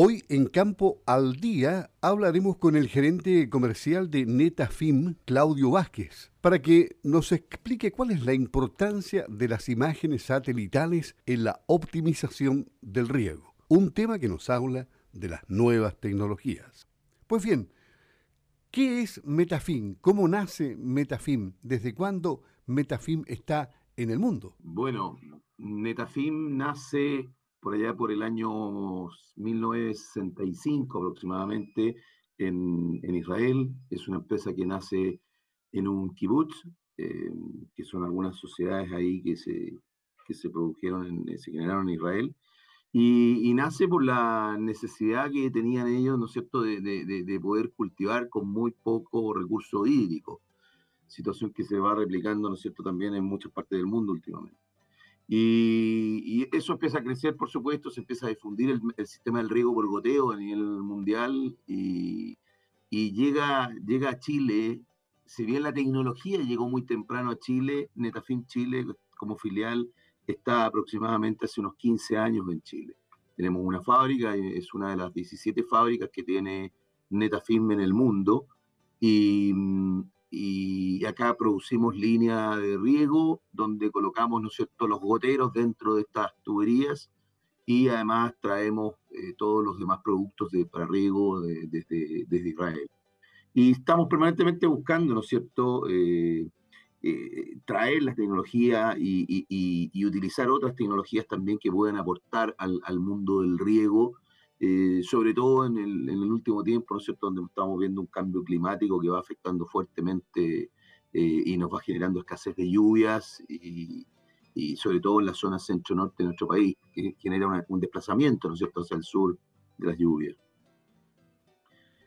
Hoy en Campo al Día hablaremos con el gerente comercial de Netafim, Claudio Vázquez, para que nos explique cuál es la importancia de las imágenes satelitales en la optimización del riego, un tema que nos habla de las nuevas tecnologías. Pues bien, ¿qué es Metafim? ¿Cómo nace Metafim? ¿Desde cuándo Metafim está en el mundo? Bueno, Netafim nace por allá por el año 1965 aproximadamente en, Israel. Es una empresa que nace en un kibbutz, eh, que son algunas sociedades ahí que se, que se produjeron, se generaron en Israel. Y, nace por la necesidad que tenían ellos, ¿no es cierto?, de, de, poder cultivar con muy poco recurso hídrico, situación que se va replicando, ¿no es cierto?, también en muchas partes del mundo últimamente. Y, eso empieza a crecer, por supuesto, se empieza a difundir el, sistema del riego por goteo a nivel mundial y, llega, llega a Chile, si bien la tecnología llegó muy temprano a Chile, Netafim Chile como filial está aproximadamente hace unos 15 años en Chile. Tenemos una fábrica, es una de las 17 fábricas que tiene Netafim en el mundo y, y acá producimos línea de riego donde colocamos ¿no es cierto? los goteros dentro de estas tuberías y además traemos eh, todos los demás productos de, para riego desde, desde, Israel. Y estamos permanentemente buscando, ¿no es cierto?, eh, eh, traer la tecnología y, y, utilizar otras tecnologías también que puedan aportar al, al mundo del riego eh, sobre todo en el, en el, último tiempo, ¿no es cierto?, donde estamos viendo un cambio climático que va afectando fuertemente eh, y nos va generando escasez de lluvias y, y sobre todo en la zona centro-norte de nuestro país, que genera un desplazamiento, ¿no es cierto?, hacia el sur de las lluvias.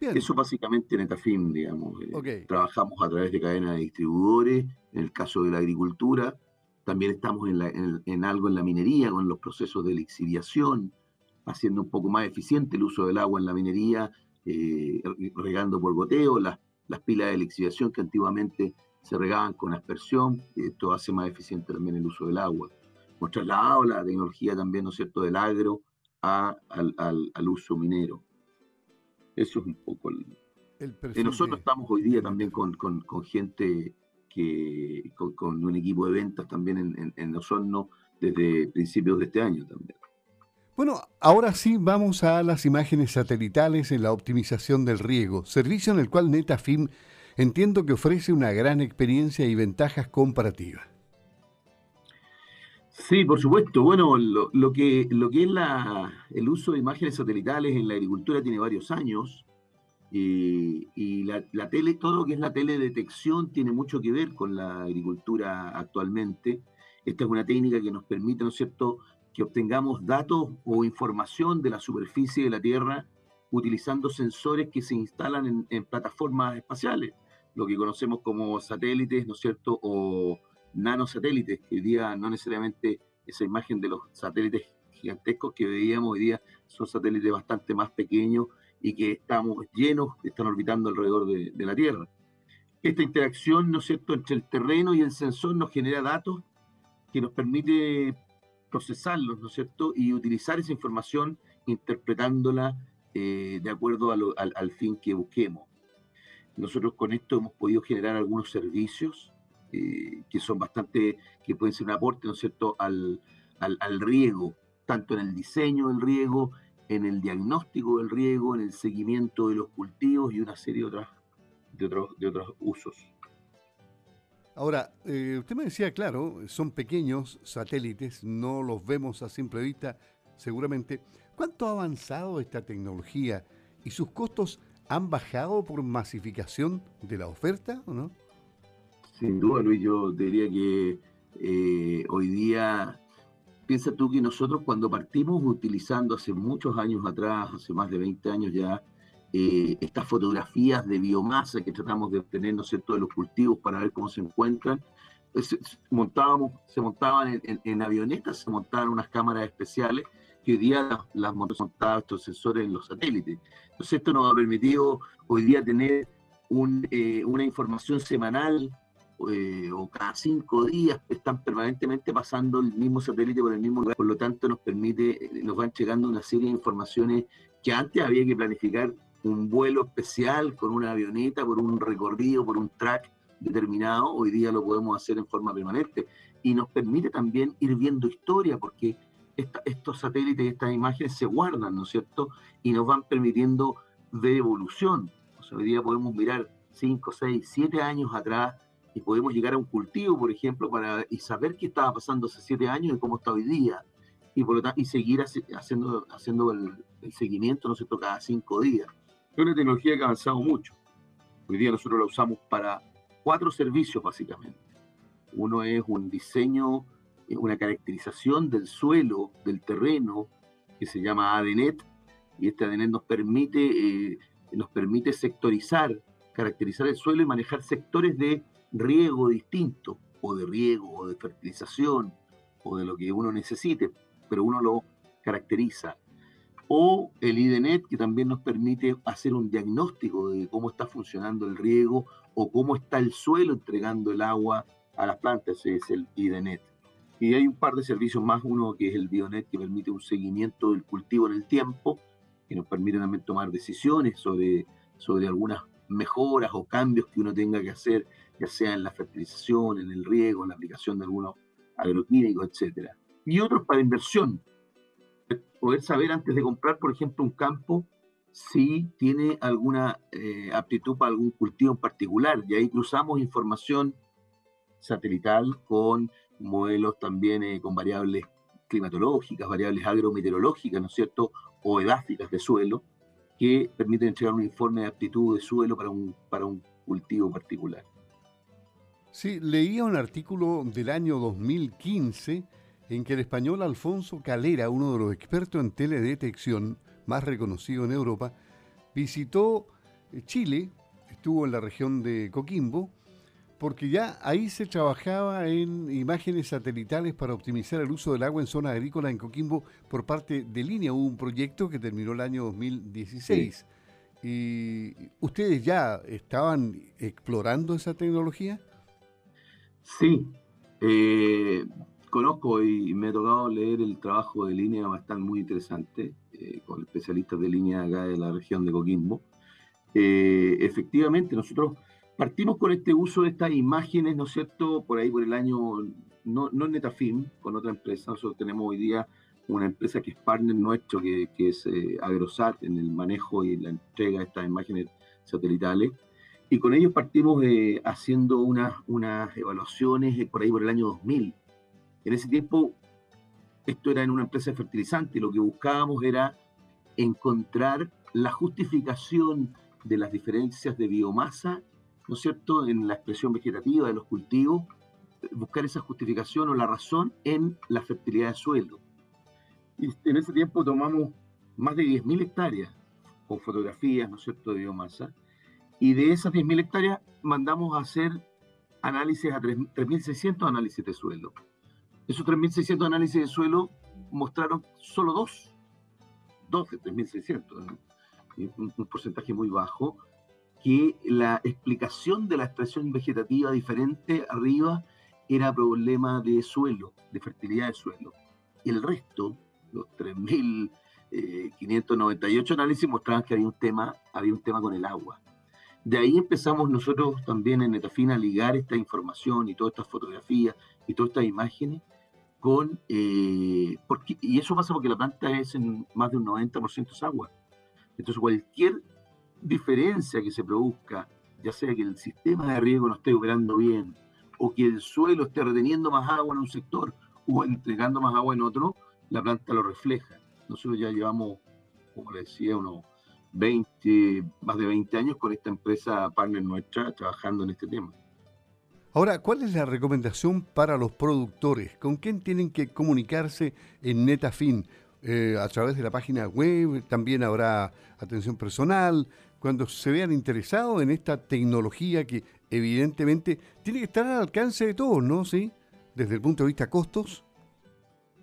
Eso básicamente en Etafim, digamos. Eh, trabajamos a través de cadenas de distribuidores, en el caso de la agricultura, también estamos en, en, en algo en la minería, con los procesos de lixiviación, haciendo un poco más eficiente el uso del agua en la minería, eh, regando por goteo, las, las pilas de lixiviación que antiguamente se regaban con aspersión, esto hace más eficiente también el uso del agua. Hemos trasladado la tecnología también, ¿no es cierto?, del agro a, al, al, uso minero. Eso es un poco el... y nosotros estamos hoy día también con, con, con gente que, con, un equipo de ventas también en, en, en Osorno desde principios de este año también. Bueno, ahora sí vamos a las imágenes satelitales en la optimización del riego, servicio en el cual Netafim entiendo que ofrece una gran experiencia y ventajas comparativas. Sí, por supuesto. Bueno, lo, que, lo que es la, el uso de imágenes satelitales en la agricultura tiene varios años y, y la, la, tele, todo lo que es la teledetección tiene mucho que ver con la agricultura actualmente. Esta es una técnica que nos permite, ¿no es cierto?, que obtengamos datos o información de la superficie de la Tierra utilizando sensores que se instalan en, plataformas espaciales, lo que conocemos como satélites, ¿no es cierto?, o nanosatélites, que hoy día no necesariamente esa imagen de los satélites gigantescos que veíamos hoy día son satélites bastante más pequeños y que estamos llenos, están orbitando alrededor de, de la Tierra. Esta interacción, ¿no es cierto?, entre el terreno y el sensor nos genera datos que nos permite procesarlos, ¿no es cierto? Y utilizar esa información interpretándola eh, de acuerdo al, fin que busquemos. Nosotros con esto hemos podido generar algunos servicios eh, que son bastante, que pueden ser un aporte, ¿no es cierto?, al, al, riego, tanto en el diseño del riego, en el diagnóstico del riego, en el seguimiento de los cultivos y una serie de, otras, de, otros, de otros usos. Ahora, eh, usted me decía, claro, son pequeños satélites, no los vemos a simple vista, seguramente. ¿Cuánto ha avanzado esta tecnología y sus costos han bajado por masificación de la oferta o no? Sin duda, Luis, yo diría que eh, hoy día, piensa tú que nosotros cuando partimos utilizando hace muchos años atrás, hace más de 20 años ya, eh, estas fotografías de biomasa que tratamos de obtener, ¿no de los cultivos para ver cómo se encuentran. Se, montábamos, se montaban en, avionetas, se montaban unas cámaras especiales que hoy día las, las montaban estos sensores en los satélites. Entonces esto nos ha permitido hoy día tener eh, una información semanal eh, o cada cinco días están permanentemente pasando el mismo satélite por el mismo lugar, por lo tanto nos permite, nos van llegando una serie de informaciones que antes había que planificar un vuelo especial con una avioneta, por un recorrido, por un track determinado, hoy día lo podemos hacer en forma permanente. Y nos permite también ir viendo historia, porque estos satélites y estas imágenes se guardan, ¿no es cierto? Y nos van permitiendo ver evolución. O sea, hoy día podemos mirar 5, 6, 7 años atrás y podemos llegar a un cultivo, por ejemplo, para y saber qué estaba pasando hace 7 años y cómo está hoy día. Y, por lo tanto, y seguir haciendo, haciendo el, seguimiento, ¿no es cierto?, cada 5 días. Es una tecnología que ha avanzado mucho. Hoy día nosotros la usamos para cuatro servicios, básicamente. Uno es un diseño una caracterización del suelo, del terreno, que se llama ADNet, y este ADNet nos permite, eh, nos permite sectorizar, caracterizar el suelo y manejar sectores de riego distinto, o de riego, o de fertilización, o de lo que uno necesite, pero uno lo caracteriza. O el IDNet, que también nos permite hacer un diagnóstico de cómo está funcionando el riego o cómo está el suelo entregando el agua a las plantas, ese es el IDNet. Y hay un par de servicios más, uno que es el Bionet, que permite un seguimiento del cultivo en el tiempo, que nos permite también tomar decisiones sobre, sobre algunas mejoras o cambios que uno tenga que hacer, ya sea en la fertilización, en el riego, en la aplicación de algunos agroquímicos, etc. Y otros para inversión. Poder saber antes de comprar, por ejemplo, un campo, si tiene alguna eh, aptitud para algún cultivo en particular. Y ahí cruzamos información satelital con modelos también eh, con variables climatológicas, variables agrometeorológicas, ¿no es cierto?, o edáficas de suelo, que permiten entregar un informe de aptitud de suelo para un, para un cultivo particular. Sí, leía un artículo del año 2015 en que el español Alfonso Calera, uno de los expertos en teledetección más reconocido en Europa, visitó Chile, estuvo en la región de Coquimbo, porque ya ahí se trabajaba en imágenes satelitales para optimizar el uso del agua en zona agrícola en Coquimbo por parte de Línea. Hubo un proyecto que terminó el año 2016. ¿Y ustedes ya estaban explorando esa tecnología? Sí, eh, conozco y me ha tocado leer el trabajo de Línea bastante muy interesante, eh, con especialistas de Línea acá de la región de Coquimbo. Eh, efectivamente, nosotros Partimos con este uso de estas imágenes, ¿no es cierto? Por ahí por el año, no, no Netafim, con otra empresa. Nosotros tenemos hoy día una empresa que es partner nuestro, que, es eh, Agrosat, en el manejo y la entrega de estas imágenes satelitales. Y con ellos partimos eh, haciendo unas, unas evaluaciones eh, por ahí por el año 2000. En ese tiempo, esto era en una empresa de fertilizante, y lo que buscábamos era encontrar la justificación de las diferencias de biomasa ¿no es cierto?, en la expresión vegetativa de los cultivos, buscar esa justificación o la razón en la fertilidad del suelo. Y en ese tiempo tomamos más de 10.000 hectáreas con fotografías, ¿no es cierto?, de biomasa, y de esas 10.000 hectáreas mandamos a hacer análisis a 3.600 análisis de suelo. Esos 3.600 análisis de suelo mostraron solo dos, dos de 3.600, un, un porcentaje muy bajo, que la explicación de la expresión vegetativa diferente arriba era problema de suelo, de fertilidad de suelo. El resto, los 3.598 eh, análisis mostraban que había un, tema, había un tema con el agua. De ahí empezamos nosotros también en Netafina a ligar esta información y todas estas fotografías y todas estas imágenes con... Eh, porque, y eso pasa porque la planta es en más de un 90% agua. Entonces cualquier diferencia que se produzca, ya sea que el sistema de riego no esté operando bien, o que el suelo esté reteniendo más agua en un sector o entregando más agua en otro, la planta lo refleja. Nosotros ya llevamos, como le decía, unos 20, más de 20 años con esta empresa partner nuestra trabajando en este tema. Ahora, ¿cuál es la recomendación para los productores? ¿Con quién tienen que comunicarse en Netafin? Eh, a través de la página web, también habrá atención personal, cuando se vean interesados en esta tecnología que evidentemente tiene que estar al alcance de todos, ¿no? ¿Sí? Desde el punto de vista costos.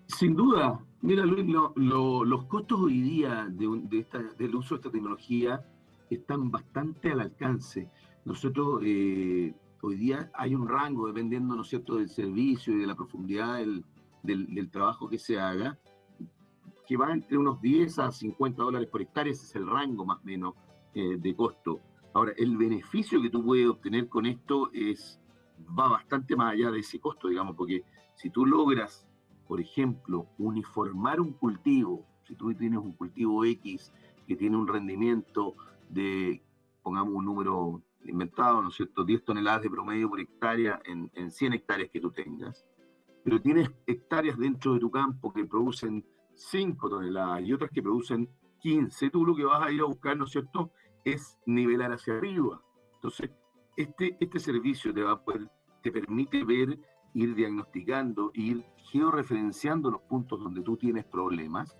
Sin duda. Mira, Luis, los costos hoy día de, esta, del uso de esta tecnología están bastante al alcance. Nosotros eh, hoy día hay un rango, dependiendo, ¿no cierto?, del servicio y de la profundidad del, del trabajo que se haga, que va entre unos 10 a 50 dólares por hectárea, ese es el rango más o menos eh, de costo. Ahora, el beneficio que tú puedes obtener con esto es va bastante más allá de ese costo, digamos, porque si tú logras, por ejemplo, uniformar un cultivo, si tú tienes un cultivo X que tiene un rendimiento de, pongamos un número inventado, ¿no es cierto?, 10 toneladas de promedio por hectárea en, en 100 hectáreas que tú tengas, pero tienes hectáreas dentro de tu campo que producen 5 toneladas y otras que producen 15, tú lo que vas a ir a buscar, ¿no es cierto?, es nivelar hacia arriba. Entonces, este, este servicio te va a poder, te permite ver, ir diagnosticando, ir georreferenciando los puntos donde tú tienes problemas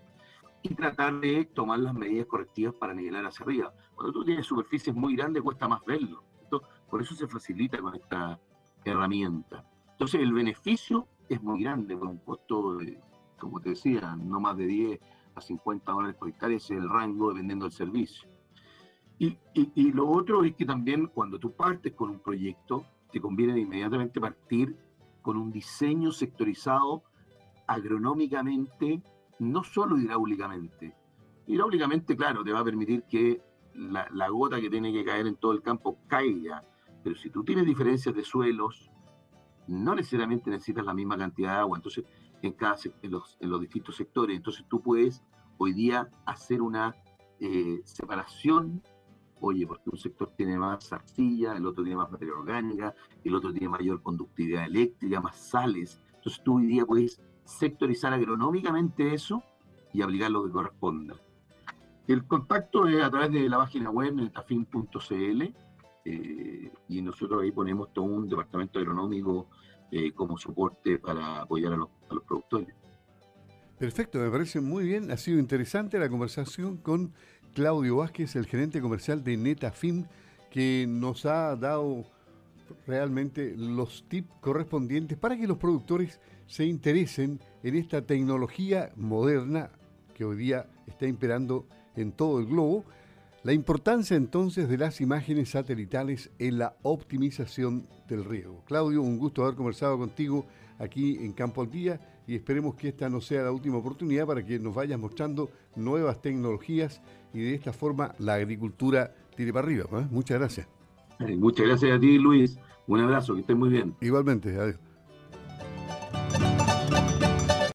tratar de tomar las medidas correctivas para nivelar hacia arriba. Cuando tú tienes superficies muy grandes cuesta más verlo. por eso se facilita con esta herramienta. Entonces el beneficio es muy grande, con un costo, de, como te decía, no más de 10 a 50 dólares por hectárea, es el rango dependiendo del servicio. Y, y, lo otro es que también cuando tú partes con un proyecto, te conviene inmediatamente partir con un diseño sectorizado agronómicamente, no solo hidráulicamente. Hidráulicamente, claro, te va a permitir que la, la, gota que tiene que caer en todo el campo caiga, pero si tú tienes diferencias de suelos, no necesariamente necesitas la misma cantidad de agua, entonces en, cada, en, los, en los distintos sectores, entonces tú puedes hoy día hacer una eh, separación oye, porque un sector tiene más arcilla, el otro tiene más materia orgánica, el otro tiene mayor conductividad eléctrica, más sales. Entonces tú hoy día puedes sectorizar agronómicamente eso y aplicar lo que corresponda. El contacto es a través de la página web netafin.cl eh, y nosotros ahí ponemos todo un departamento agronómico eh, como soporte para apoyar a los, a los productores. Perfecto, me parece muy bien. Ha sido interesante la conversación con Claudio Vázquez, el gerente comercial de NetaFim, que nos ha dado realmente los tips correspondientes para que los productores se interesen en esta tecnología moderna que hoy día está imperando en todo el globo. La importancia entonces de las imágenes satelitales en la optimización del riego. Claudio, un gusto haber conversado contigo aquí en Campo al Día y esperemos que esta no sea la última oportunidad para que nos vayas mostrando nuevas tecnologías y de esta forma la agricultura tire para arriba. Muchas gracias. Muchas gracias a ti, Luis. Un abrazo, que estés muy bien. Igualmente, adiós.